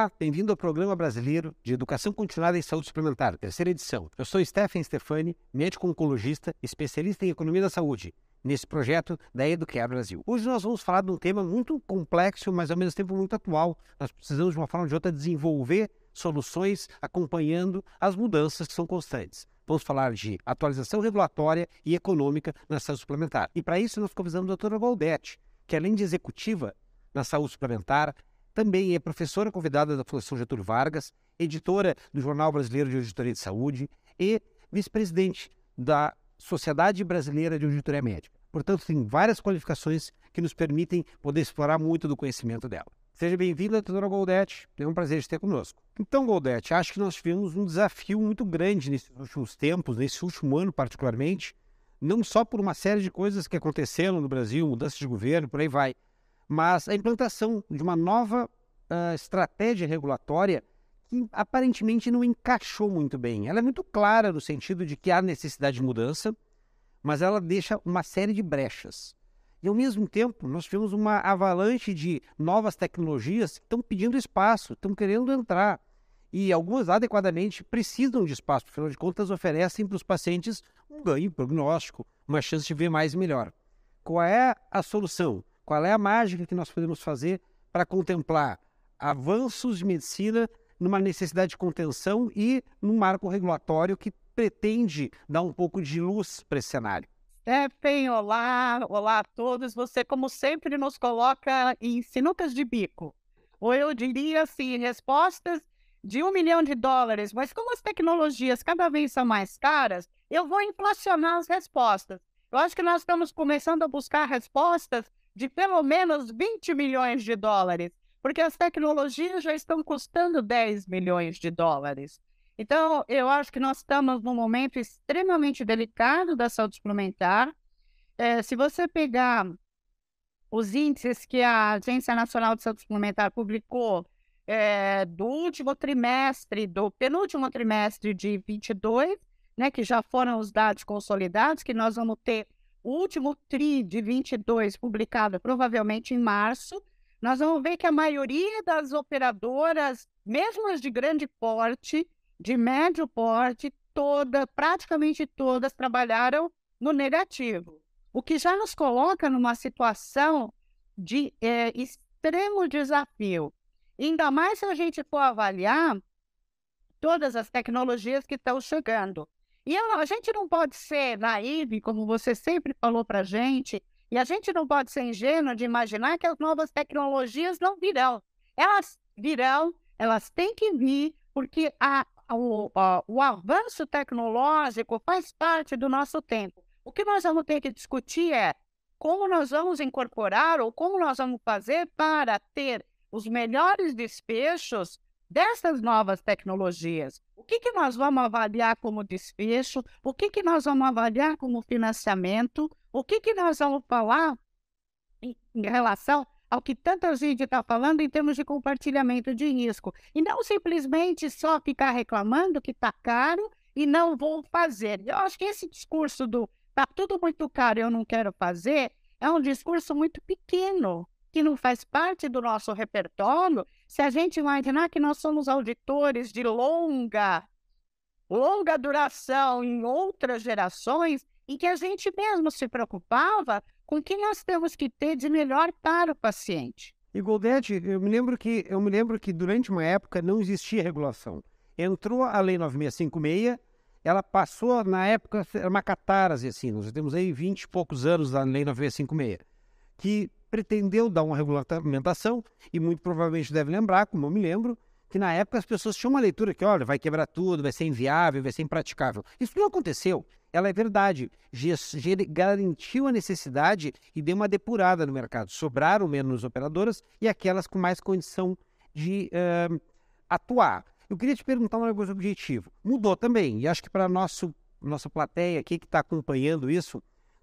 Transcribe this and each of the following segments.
Olá, bem-vindo ao Programa Brasileiro de Educação Continuada em Saúde Suplementar, terceira edição. Eu sou Stephen Stefani, médico oncologista, especialista em economia da saúde, nesse projeto da Educare Brasil. Hoje nós vamos falar de um tema muito complexo, mas ao mesmo tempo muito atual. Nós precisamos, de uma forma ou de outra, desenvolver soluções acompanhando as mudanças que são constantes. Vamos falar de atualização regulatória e econômica na saúde suplementar. E para isso nós convidamos a doutora Valdete, que além de executiva na saúde suplementar, também é professora convidada da Fundação Getúlio Vargas, editora do Jornal Brasileiro de Auditoria de Saúde e vice-presidente da Sociedade Brasileira de Auditoria Médica. Portanto, tem várias qualificações que nos permitem poder explorar muito do conhecimento dela. Seja bem-vinda, doutora Goldete. É um prazer ter conosco. Então, Goldete, acho que nós tivemos um desafio muito grande nesses últimos tempos, nesse último ano particularmente, não só por uma série de coisas que aconteceram no Brasil, mudança de governo, por aí vai, mas a implantação de uma nova uh, estratégia regulatória que aparentemente não encaixou muito bem. Ela é muito clara no sentido de que há necessidade de mudança, mas ela deixa uma série de brechas. E ao mesmo tempo, nós tivemos uma avalanche de novas tecnologias que estão pedindo espaço, estão querendo entrar. E algumas adequadamente precisam de espaço, afinal de contas, oferecem para os pacientes um ganho prognóstico, uma chance de ver mais e melhor. Qual é a solução? Qual é a mágica que nós podemos fazer para contemplar avanços de medicina numa necessidade de contenção e num marco regulatório que pretende dar um pouco de luz para esse cenário? Stephen, olá, olá a todos. Você, como sempre, nos coloca em sinucas de bico. Ou eu diria assim, respostas de um milhão de dólares, mas como as tecnologias cada vez são mais caras, eu vou inflacionar as respostas. Eu acho que nós estamos começando a buscar respostas de pelo menos 20 milhões de dólares, porque as tecnologias já estão custando 10 milhões de dólares. Então, eu acho que nós estamos num momento extremamente delicado da saúde suplementar. É, se você pegar os índices que a Agência Nacional de Saúde Suplementar publicou é, do último trimestre, do penúltimo trimestre de 22, né, que já foram os dados consolidados, que nós vamos ter o último TRI de 22, publicado provavelmente em março, nós vamos ver que a maioria das operadoras, mesmo as de grande porte, de médio porte, toda, praticamente todas trabalharam no negativo, o que já nos coloca numa situação de é, extremo desafio. Ainda mais se a gente for avaliar todas as tecnologias que estão chegando. E a gente não pode ser naive, como você sempre falou para a gente, e a gente não pode ser ingênuo de imaginar que as novas tecnologias não virão. Elas virão, elas têm que vir, porque a, o, a, o avanço tecnológico faz parte do nosso tempo. O que nós vamos ter que discutir é como nós vamos incorporar ou como nós vamos fazer para ter os melhores despechos dessas novas tecnologias. Que, que nós vamos avaliar como desfecho? O que, que nós vamos avaliar como financiamento? O que, que nós vamos falar em, em relação ao que tanta gente está falando em termos de compartilhamento de risco? E não simplesmente só ficar reclamando que está caro e não vou fazer. Eu acho que esse discurso do está tudo muito caro e eu não quero fazer é um discurso muito pequeno que não faz parte do nosso repertório, se a gente imaginar que nós somos auditores de longa, longa duração em outras gerações, em que a gente mesmo se preocupava com o que nós temos que ter de melhor para o paciente. E Goldete, eu me lembro que eu me lembro que durante uma época não existia regulação. Entrou a lei 9656, ela passou na época uma catarse assim, nós temos aí 20 e poucos anos da lei 9656, que pretendeu dar uma regulamentação e muito provavelmente deve lembrar, como eu me lembro, que na época as pessoas tinham uma leitura que, olha, vai quebrar tudo, vai ser inviável, vai ser impraticável. Isso não aconteceu. Ela é verdade. Garantiu a necessidade e deu uma depurada no mercado. Sobraram menos operadoras e aquelas com mais condição de uh, atuar. Eu queria te perguntar um negócio objetivo. Mudou também, e acho que para nossa plateia aqui que está acompanhando isso,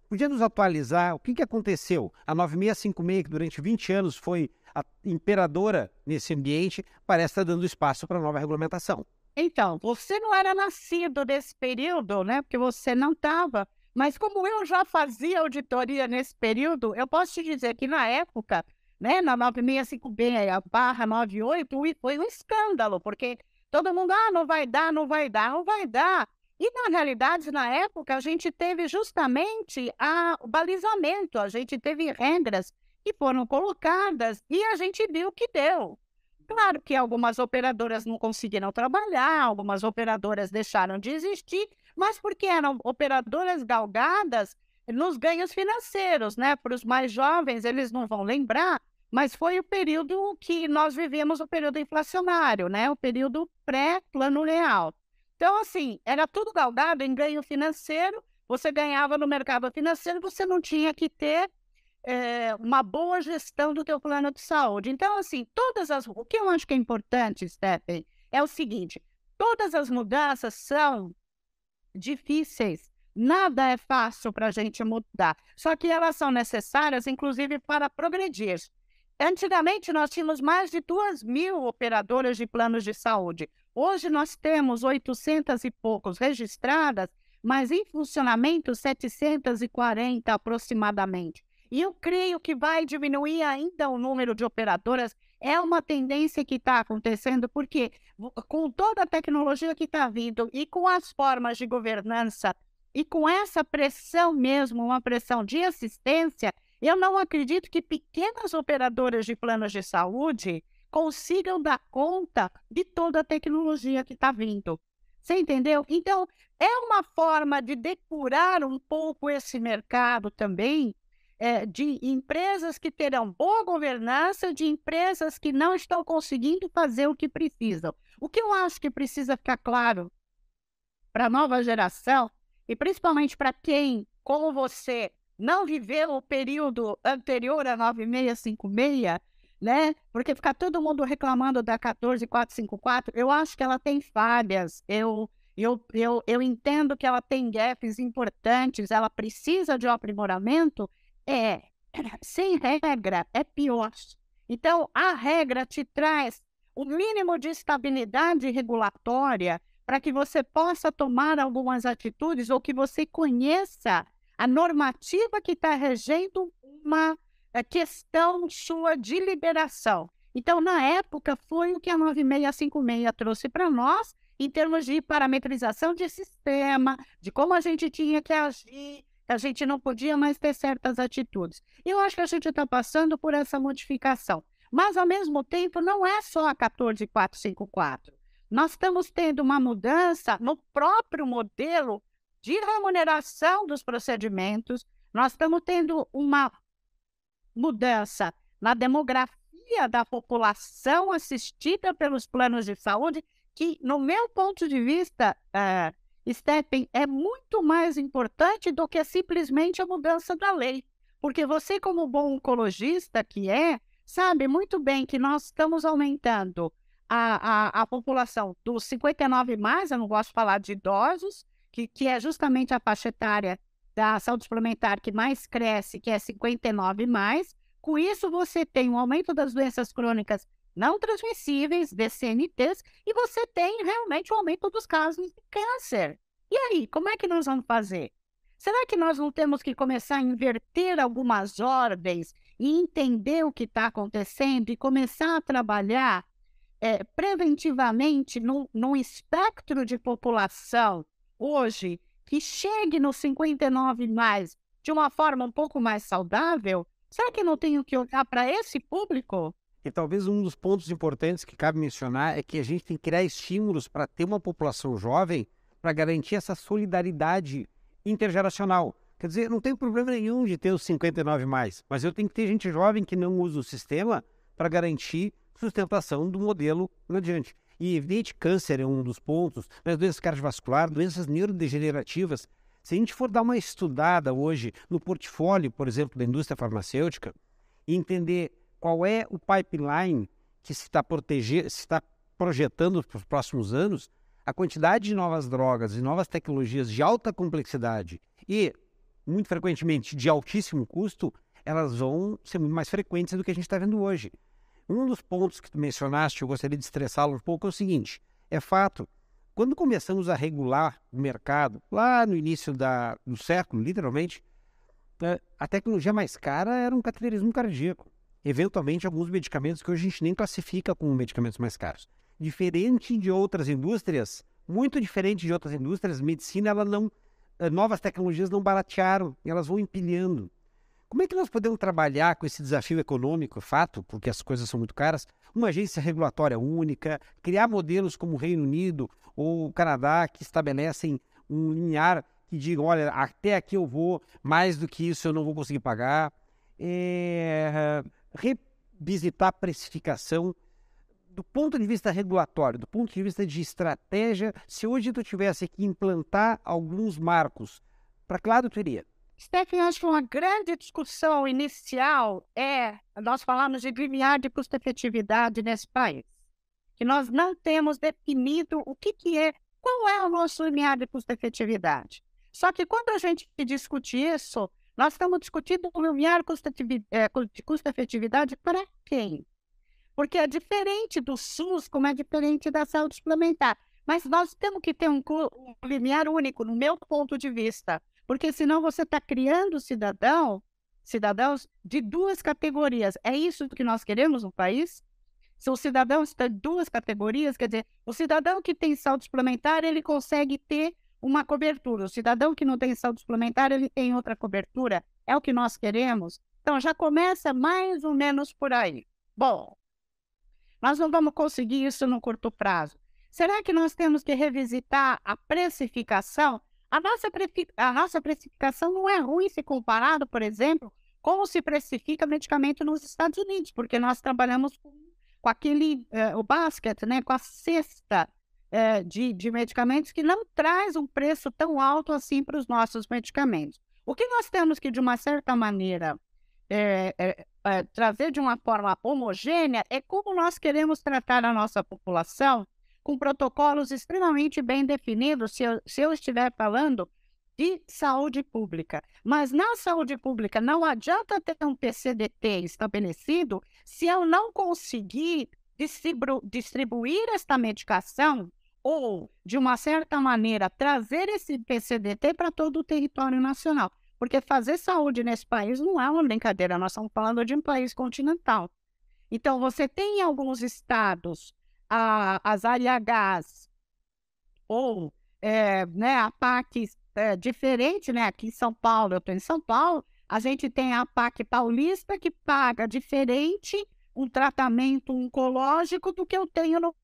Podia nos atualizar o que, que aconteceu? A 9656, que durante 20 anos foi a imperadora nesse ambiente, parece estar dando espaço para nova regulamentação. Então, você não era nascido nesse período, né? Porque você não estava. Mas como eu já fazia auditoria nesse período, eu posso te dizer que na época né, na 965B barra 98, foi um escândalo, porque todo mundo, ah, não vai dar, não vai dar, não vai dar. E, na realidade, na época, a gente teve justamente a, o balizamento, a gente teve regras que foram colocadas e a gente viu que deu. Claro que algumas operadoras não conseguiram trabalhar, algumas operadoras deixaram de existir, mas porque eram operadoras galgadas nos ganhos financeiros, né? Para os mais jovens, eles não vão lembrar, mas foi o período que nós vivemos, o período inflacionário, né? O período pré-plano real. Então, assim, era tudo galgado em ganho financeiro, você ganhava no mercado financeiro, você não tinha que ter é, uma boa gestão do teu plano de saúde. Então, assim, todas as... O que eu acho que é importante, Stephen, é o seguinte, todas as mudanças são difíceis. Nada é fácil para a gente mudar. Só que elas são necessárias, inclusive, para progredir. Antigamente, nós tínhamos mais de duas mil operadoras de planos de saúde. Hoje, nós temos 800 e poucos registradas, mas em funcionamento 740 aproximadamente. E eu creio que vai diminuir ainda o número de operadoras. É uma tendência que está acontecendo, porque com toda a tecnologia que está vindo e com as formas de governança e com essa pressão mesmo, uma pressão de assistência, eu não acredito que pequenas operadoras de planos de saúde consigam dar conta de toda a tecnologia que está vindo. Você entendeu? Então, é uma forma de depurar um pouco esse mercado também é, de empresas que terão boa governança, de empresas que não estão conseguindo fazer o que precisam. O que eu acho que precisa ficar claro para a nova geração, e principalmente para quem, como você, não viveu o período anterior a 9656, né? Porque ficar todo mundo reclamando da 14454, eu acho que ela tem falhas. Eu, eu, eu, eu entendo que ela tem gaps importantes, ela precisa de um aprimoramento, é, sem regra é pior. Então, a regra te traz o mínimo de estabilidade regulatória para que você possa tomar algumas atitudes ou que você conheça a normativa que está regendo uma questão sua de liberação. Então, na época, foi o que a 9656 trouxe para nós em termos de parametrização de sistema, de como a gente tinha que agir, a gente não podia mais ter certas atitudes. Eu acho que a gente está passando por essa modificação. Mas, ao mesmo tempo, não é só a 14454. Nós estamos tendo uma mudança no próprio modelo de remuneração dos procedimentos, nós estamos tendo uma mudança na demografia da população assistida pelos planos de saúde, que, no meu ponto de vista, uh, é muito mais importante do que simplesmente a mudança da lei. Porque você, como bom oncologista que é, sabe muito bem que nós estamos aumentando a, a, a população dos 59 mais, eu não gosto de falar de idosos, que, que é justamente a faixa etária da saúde suplementar que mais cresce, que é 59 mais. Com isso, você tem um aumento das doenças crônicas não transmissíveis, DCNTs, e você tem realmente o um aumento dos casos de câncer. E aí, como é que nós vamos fazer? Será que nós não temos que começar a inverter algumas ordens e entender o que está acontecendo e começar a trabalhar é, preventivamente num, num espectro de população hoje que chegue nos 59 mais de uma forma um pouco mais saudável? Será que não tenho que olhar para esse público? E talvez um dos pontos importantes que cabe mencionar é que a gente tem que criar estímulos para ter uma população jovem para garantir essa solidariedade intergeracional. Quer dizer, não tem problema nenhum de ter os 59 mais, mas eu tenho que ter gente jovem que não usa o sistema para garantir sustentação do modelo adiante. E evidente, câncer é um dos pontos, mas doenças cardiovasculares, doenças neurodegenerativas. Se a gente for dar uma estudada hoje no portfólio, por exemplo, da indústria farmacêutica, e entender qual é o pipeline que se está, proteger, se está projetando para os próximos anos, a quantidade de novas drogas e novas tecnologias de alta complexidade e, muito frequentemente, de altíssimo custo, elas vão ser muito mais frequentes do que a gente está vendo hoje. Um dos pontos que tu mencionaste, eu gostaria de estressá-lo um pouco, é o seguinte: é fato, quando começamos a regular o mercado, lá no início da, do século, literalmente, eh, a tecnologia mais cara era um cateterismo cardíaco. eventualmente, alguns medicamentos que hoje a gente nem classifica como medicamentos mais caros. Diferente de outras indústrias, muito diferente de outras indústrias, medicina, ela não, eh, novas tecnologias não baratearam, elas vão empilhando. Como é que nós podemos trabalhar com esse desafio econômico, fato, porque as coisas são muito caras, uma agência regulatória única, criar modelos como o Reino Unido ou o Canadá que estabelecem um linear que digam, olha, até aqui eu vou, mais do que isso eu não vou conseguir pagar. É, revisitar a precificação do ponto de vista regulatório, do ponto de vista de estratégia, se hoje tu tivesse que implantar alguns marcos, para que lado tu iria? Stephen, acho que uma grande discussão inicial é nós falamos de limiar de custo-efetividade nesse país, que nós não temos definido o que, que é, qual é o nosso limiar de custo-efetividade. Só que quando a gente discute isso, nós estamos discutindo o limiar é, de custo-efetividade para quem? Porque é diferente do SUS, como é diferente da saúde suplementar. Mas nós temos que ter um, um limiar único, no meu ponto de vista. Porque senão você está criando cidadão, cidadãos de duas categorias. É isso que nós queremos no país? Se o cidadão está em duas categorias, quer dizer, o cidadão que tem saúde suplementar, ele consegue ter uma cobertura. O cidadão que não tem saúde suplementar, ele tem outra cobertura. É o que nós queremos? Então, já começa mais ou menos por aí. Bom, nós não vamos conseguir isso no curto prazo. Será que nós temos que revisitar a precificação? A nossa, a nossa precificação não é ruim se comparado, por exemplo, como se precifica medicamento nos Estados Unidos, porque nós trabalhamos com, com aquele, eh, o basket, né, com a cesta é, de, de medicamentos que não traz um preço tão alto assim para os nossos medicamentos. O que nós temos que, de uma certa maneira, é, é, trazer de uma forma homogênea é como nós queremos tratar a nossa população com protocolos extremamente bem definidos, se eu, se eu estiver falando de saúde pública. Mas na saúde pública não adianta ter um PCDT estabelecido se eu não conseguir distribu distribuir esta medicação ou, de uma certa maneira, trazer esse PCDT para todo o território nacional. Porque fazer saúde nesse país não é uma brincadeira, nós estamos falando de um país continental. Então, você tem em alguns estados a, as ARIHs ou é, né, a PAC é, diferente, né? Aqui em São Paulo, eu estou em São Paulo, a gente tem a PAC paulista que paga diferente um tratamento oncológico do que eu tenho no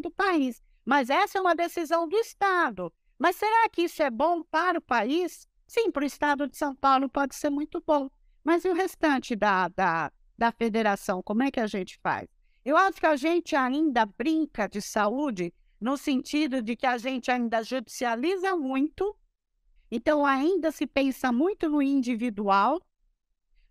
do país. Mas essa é uma decisão do Estado. Mas será que isso é bom para o país? Sim, para o Estado de São Paulo pode ser muito bom. Mas e o restante da, da, da federação? Como é que a gente faz? Eu acho que a gente ainda brinca de saúde no sentido de que a gente ainda judicializa muito, então ainda se pensa muito no individual.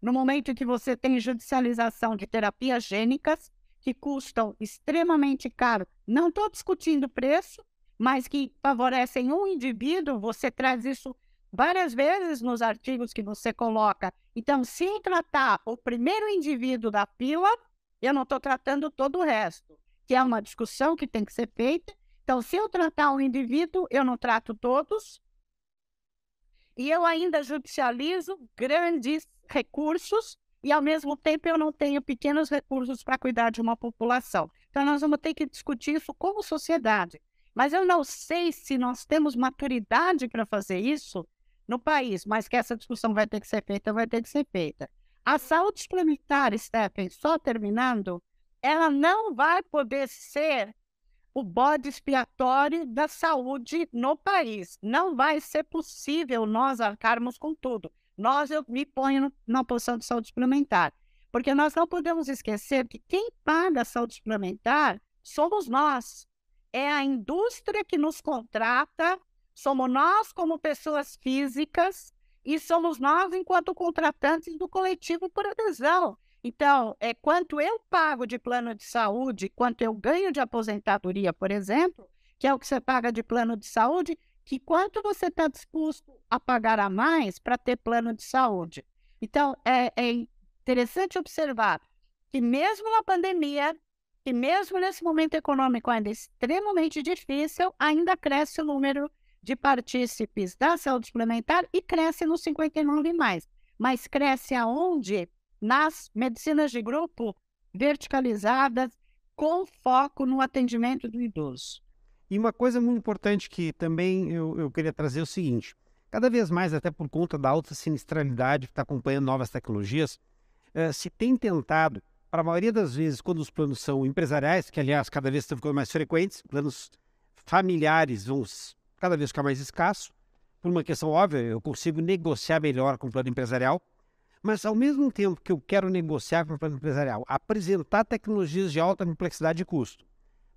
No momento que você tem judicialização de terapias gênicas, que custam extremamente caro. Não estou discutindo preço, mas que favorecem um indivíduo. Você traz isso várias vezes nos artigos que você coloca. Então, se tratar o primeiro indivíduo da fila, eu não estou tratando todo o resto, que é uma discussão que tem que ser feita. Então, se eu tratar um indivíduo, eu não trato todos. E eu ainda judicializo grandes recursos e, ao mesmo tempo, eu não tenho pequenos recursos para cuidar de uma população. Então, nós vamos ter que discutir isso como sociedade. Mas eu não sei se nós temos maturidade para fazer isso no país, mas que essa discussão vai ter que ser feita, vai ter que ser feita. A saúde suplementar, Stephen, só terminando, ela não vai poder ser o bode expiatório da saúde no país. Não vai ser possível nós arcarmos com tudo nós eu me ponho na posição de saúde suplementar. Porque nós não podemos esquecer que quem paga a saúde suplementar somos nós. É a indústria que nos contrata, somos nós como pessoas físicas e somos nós enquanto contratantes do coletivo por adesão. Então, é quanto eu pago de plano de saúde, quanto eu ganho de aposentadoria, por exemplo, que é o que você paga de plano de saúde, que quanto você está disposto a pagar a mais para ter plano de saúde. Então, é, é interessante observar que mesmo na pandemia, que mesmo nesse momento econômico ainda extremamente difícil, ainda cresce o número de partícipes da saúde suplementar e cresce no 59 mais. Mas cresce aonde? nas medicinas de grupo verticalizadas com foco no atendimento do idoso. E uma coisa muito importante que também eu, eu queria trazer é o seguinte: cada vez mais, até por conta da alta sinistralidade que está acompanhando novas tecnologias, eh, se tem tentado, para a maioria das vezes, quando os planos são empresariais, que aliás cada vez estão ficando mais frequentes, planos familiares vão cada vez ficar mais escassos, por uma questão óbvia, eu consigo negociar melhor com o plano empresarial, mas ao mesmo tempo que eu quero negociar com o plano empresarial, apresentar tecnologias de alta complexidade e custo,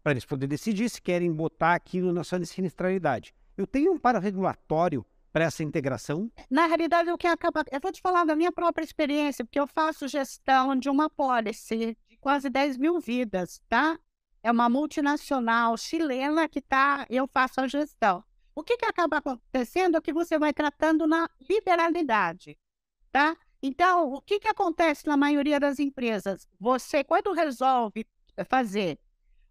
para eles poderem decidir se querem botar aquilo na sua sinistralidade. Eu tenho um para-regulatório para essa integração? Na realidade, o que acaba. Eu vou te falar da minha própria experiência, porque eu faço gestão de uma policy de quase 10 mil vidas, tá? É uma multinacional chilena que tá, eu faço a gestão. O que, que acaba acontecendo é que você vai tratando na liberalidade, tá? Então, o que, que acontece na maioria das empresas? Você, quando resolve fazer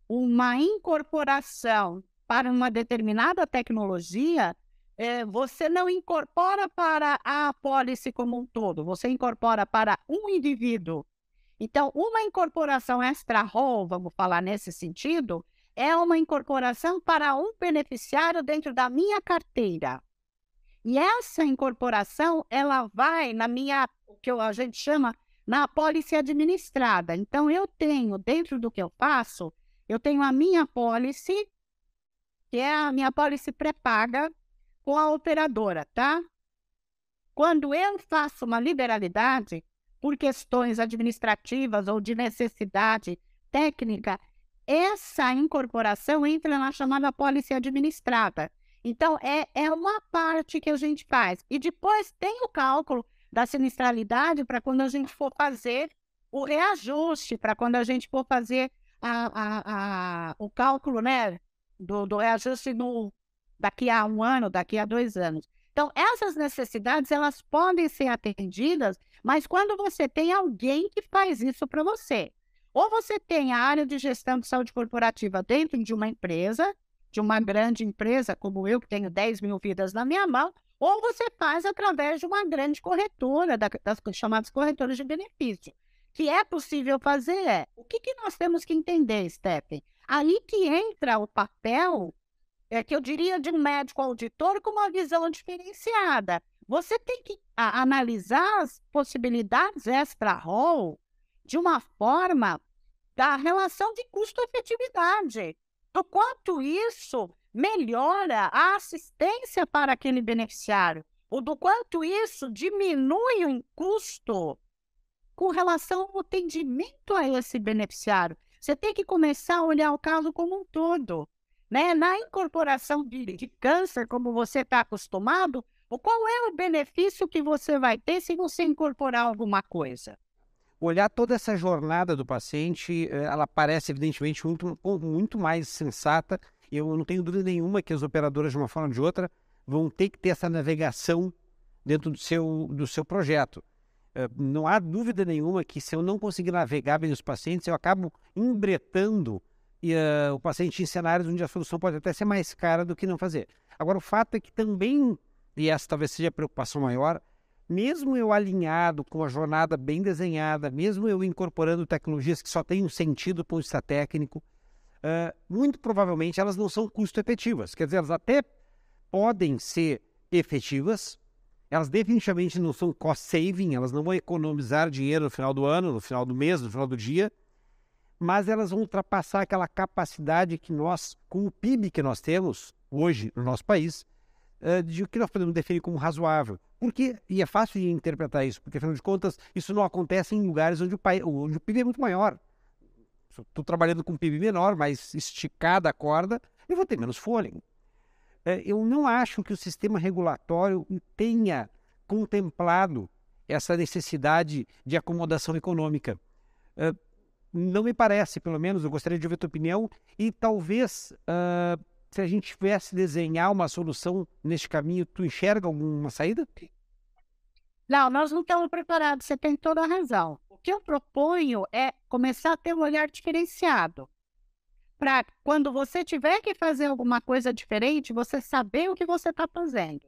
uma incorporação para uma determinada tecnologia, é, você não incorpora para a apólice como um todo, você incorpora para um indivíduo. Então, uma incorporação extra-rol, vamos falar nesse sentido, é uma incorporação para um beneficiário dentro da minha carteira. E essa incorporação, ela vai na minha, o que a gente chama, na apólice administrada. Então, eu tenho, dentro do que eu faço, eu tenho a minha apólice, que é a minha apólice pré-paga com a operadora, tá? Quando eu faço uma liberalidade, por questões administrativas ou de necessidade técnica, essa incorporação entra na chamada apólice administrada. Então, é, é uma parte que a gente faz. E depois tem o cálculo da sinistralidade para quando a gente for fazer o reajuste, para quando a gente for fazer a, a, a, o cálculo né, do, do reajuste no, daqui a um ano, daqui a dois anos. Então, essas necessidades, elas podem ser atendidas, mas quando você tem alguém que faz isso para você. Ou você tem a área de gestão de saúde corporativa dentro de uma empresa, de uma grande empresa como eu, que tenho 10 mil vidas na minha mão, ou você faz através de uma grande corretora, das chamadas corretoras de benefício. Que é possível fazer é, o que, que nós temos que entender, Stephen? Aí que entra o papel, é, que eu diria de um médico auditor com uma visão diferenciada. Você tem que analisar as possibilidades extra-rol de uma forma da relação de custo-efetividade do quanto isso melhora a assistência para aquele beneficiário, ou do quanto isso diminui o custo com relação ao atendimento a esse beneficiário. Você tem que começar a olhar o caso como um todo. Né? Na incorporação de, de câncer, como você está acostumado, qual é o benefício que você vai ter se você incorporar alguma coisa? Olhar toda essa jornada do paciente, eh, ela parece evidentemente muito, muito mais sensata. Eu não tenho dúvida nenhuma que as operadoras, de uma forma ou de outra, vão ter que ter essa navegação dentro do seu, do seu projeto. Eh, não há dúvida nenhuma que se eu não conseguir navegar bem os pacientes, eu acabo embretando e, uh, o paciente em cenários onde a solução pode até ser mais cara do que não fazer. Agora, o fato é que também, e essa talvez seja a preocupação maior, mesmo eu alinhado com a jornada bem desenhada, mesmo eu incorporando tecnologias que só têm um sentido de vista técnico, uh, muito provavelmente elas não são custo-efetivas. Quer dizer, elas até podem ser efetivas, elas definitivamente não são cost-saving, elas não vão economizar dinheiro no final do ano, no final do mês, no final do dia, mas elas vão ultrapassar aquela capacidade que nós, com o PIB que nós temos hoje no nosso país, uh, de o que nós podemos definir como razoável. Porque, e é fácil de interpretar isso, porque afinal de contas, isso não acontece em lugares onde o, onde o PIB é muito maior. Estou trabalhando com um PIB menor, mais esticada a corda, eu vou ter menos fôlego. É, eu não acho que o sistema regulatório tenha contemplado essa necessidade de acomodação econômica. É, não me parece, pelo menos, eu gostaria de ouvir a tua opinião, e talvez uh, se a gente tivesse desenhar uma solução neste caminho, tu enxerga alguma saída? Não, nós não estamos preparados, você tem toda a razão. O que eu proponho é começar a ter um olhar diferenciado. Para quando você tiver que fazer alguma coisa diferente, você saber o que você está fazendo.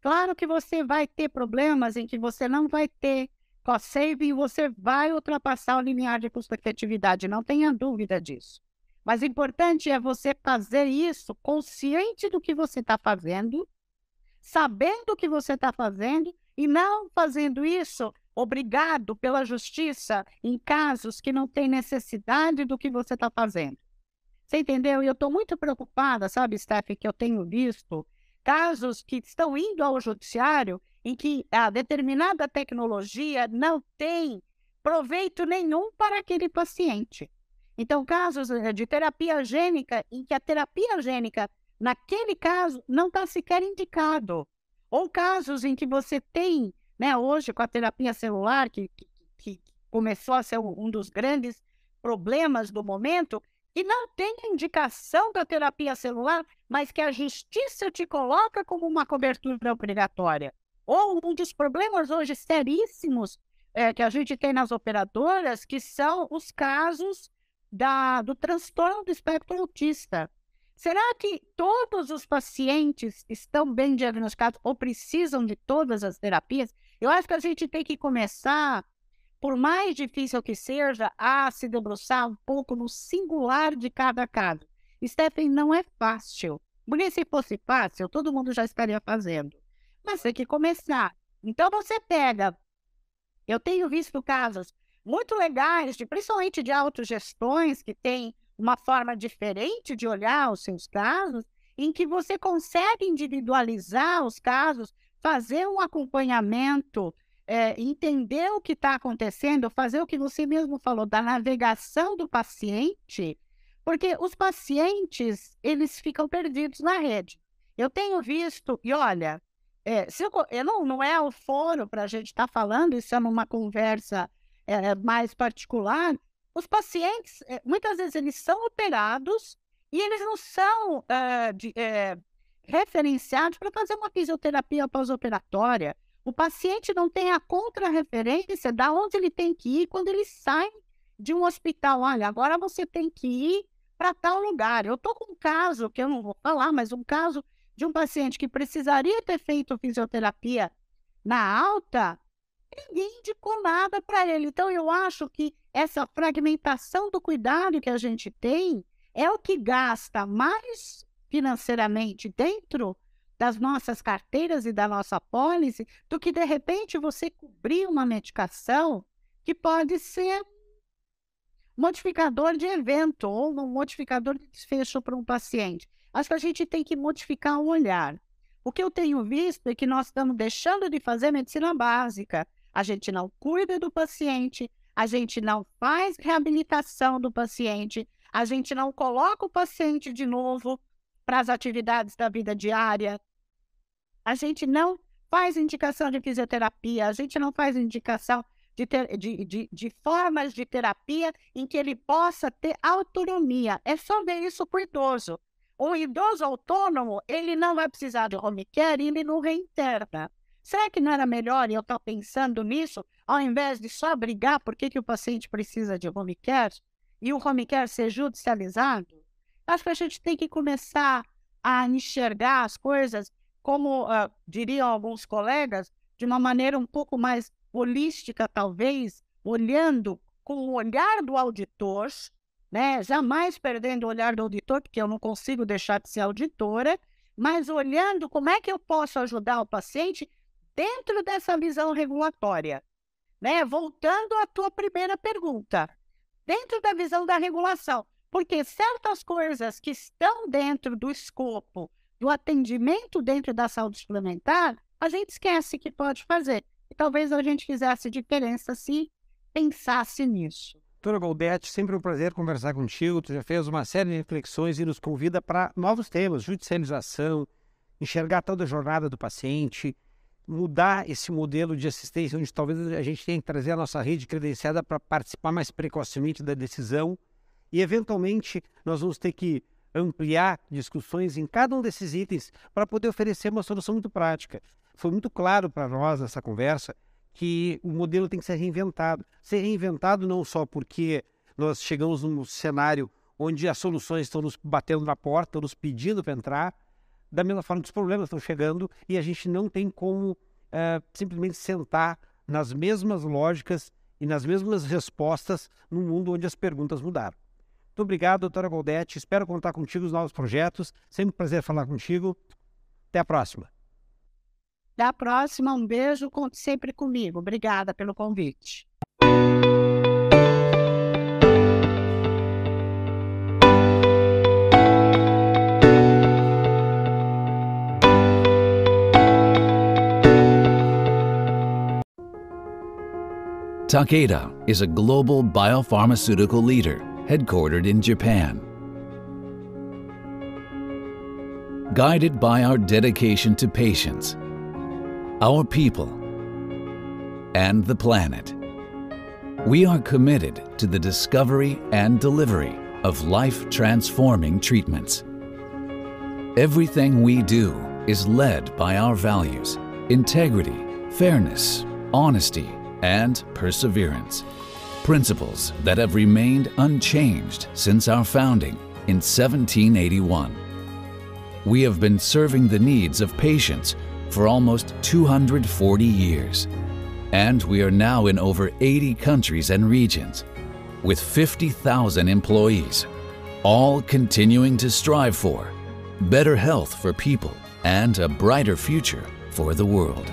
Claro que você vai ter problemas em que você não vai ter cost saving, você vai ultrapassar o limiar de custo-efetividade, não tenha dúvida disso. Mas o importante é você fazer isso consciente do que você está fazendo, sabendo o que você está fazendo e não fazendo isso obrigado pela justiça em casos que não tem necessidade do que você está fazendo. Você entendeu? E eu estou muito preocupada, sabe, Steph, que eu tenho visto casos que estão indo ao judiciário em que a determinada tecnologia não tem proveito nenhum para aquele paciente. Então, casos eh, de terapia gênica em que a terapia gênica, naquele caso, não está sequer indicado. Ou casos em que você tem, né, hoje com a terapia celular, que, que, que começou a ser um dos grandes problemas do momento, e não tem indicação da terapia celular, mas que a justiça te coloca como uma cobertura obrigatória. Ou um dos problemas hoje seríssimos é, que a gente tem nas operadoras, que são os casos da, do transtorno do espectro autista. Será que todos os pacientes estão bem diagnosticados ou precisam de todas as terapias? Eu acho que a gente tem que começar por mais difícil que seja, a se debruçar um pouco no singular de cada caso. Stephen, não é fácil. Porque se fosse fácil, todo mundo já estaria fazendo. Mas tem que começar. Então você pega. Eu tenho visto casos muito legais, principalmente de autogestões, que têm uma forma diferente de olhar os seus casos, em que você consegue individualizar os casos, fazer um acompanhamento é, entender o que está acontecendo, fazer o que você mesmo falou da navegação do paciente, porque os pacientes eles ficam perdidos na rede. Eu tenho visto, e olha, é, eu, eu não, não é o foro para a gente estar tá falando, isso é numa conversa é, mais particular. Os pacientes, é, muitas vezes, eles são operados e eles não são de, referenciados para fazer uma fisioterapia pós-operatória. O paciente não tem a contrarreferência da onde ele tem que ir quando ele sai de um hospital. Olha, agora você tem que ir para tal lugar. Eu estou com um caso, que eu não vou falar, mas um caso de um paciente que precisaria ter feito fisioterapia na alta, ninguém indicou nada para ele. Então, eu acho que essa fragmentação do cuidado que a gente tem é o que gasta mais financeiramente dentro das nossas carteiras e da nossa pólice do que de repente você cobrir uma medicação que pode ser modificador de evento ou um modificador de desfecho para um paciente. Acho que a gente tem que modificar o olhar. O que eu tenho visto é que nós estamos deixando de fazer medicina básica. A gente não cuida do paciente, a gente não faz reabilitação do paciente, a gente não coloca o paciente de novo para as atividades da vida diária. A gente não faz indicação de fisioterapia, a gente não faz indicação de, ter, de, de, de, formas de terapia em que ele possa ter autonomia. É só ver isso para o idoso. O idoso autônomo, ele não vai precisar de home care ele não reinterna. Será que não era melhor, eu estou pensando nisso, ao invés de só brigar por que, que o paciente precisa de home care e o home care ser judicializado? Acho que a gente tem que começar a enxergar as coisas, como uh, diriam alguns colegas, de uma maneira um pouco mais holística, talvez, olhando com o olhar do auditor, né? jamais perdendo o olhar do auditor, porque eu não consigo deixar de ser auditora, mas olhando como é que eu posso ajudar o paciente dentro dessa visão regulatória. Né? Voltando à tua primeira pergunta, dentro da visão da regulação, porque certas coisas que estão dentro do escopo do atendimento dentro da saúde suplementar, a gente esquece que pode fazer. E talvez a gente fizesse diferença se pensasse nisso. Doutora Goldete, sempre um prazer conversar contigo. Tu já fez uma série de reflexões e nos convida para novos temas, judicialização, enxergar toda a jornada do paciente, mudar esse modelo de assistência, onde talvez a gente tenha que trazer a nossa rede credenciada para participar mais precocemente da decisão e, eventualmente, nós vamos ter que ampliar discussões em cada um desses itens para poder oferecer uma solução muito prática. Foi muito claro para nós nessa conversa que o modelo tem que ser reinventado. Ser reinventado não só porque nós chegamos num cenário onde as soluções estão nos batendo na porta, nos pedindo para entrar, da mesma forma que os problemas estão chegando e a gente não tem como uh, simplesmente sentar nas mesmas lógicas e nas mesmas respostas num mundo onde as perguntas mudaram. Muito obrigado, doutora Goldete. Espero contar contigo nos novos projetos. Sempre um prazer falar contigo. Até a próxima. Até a próxima. Um beijo. Conte sempre comigo. Obrigada pelo convite. Takeda is a global biopharmaceutical leader headquartered in Japan. Guided by our dedication to patients, our people, and the planet, we are committed to the discovery and delivery of life-transforming treatments. Everything we do is led by our values, integrity, fairness, honesty, and perseverance. Principles that have remained unchanged since our founding in 1781. We have been serving the needs of patients for almost 240 years. And we are now in over 80 countries and regions with 50,000 employees, all continuing to strive for better health for people and a brighter future for the world.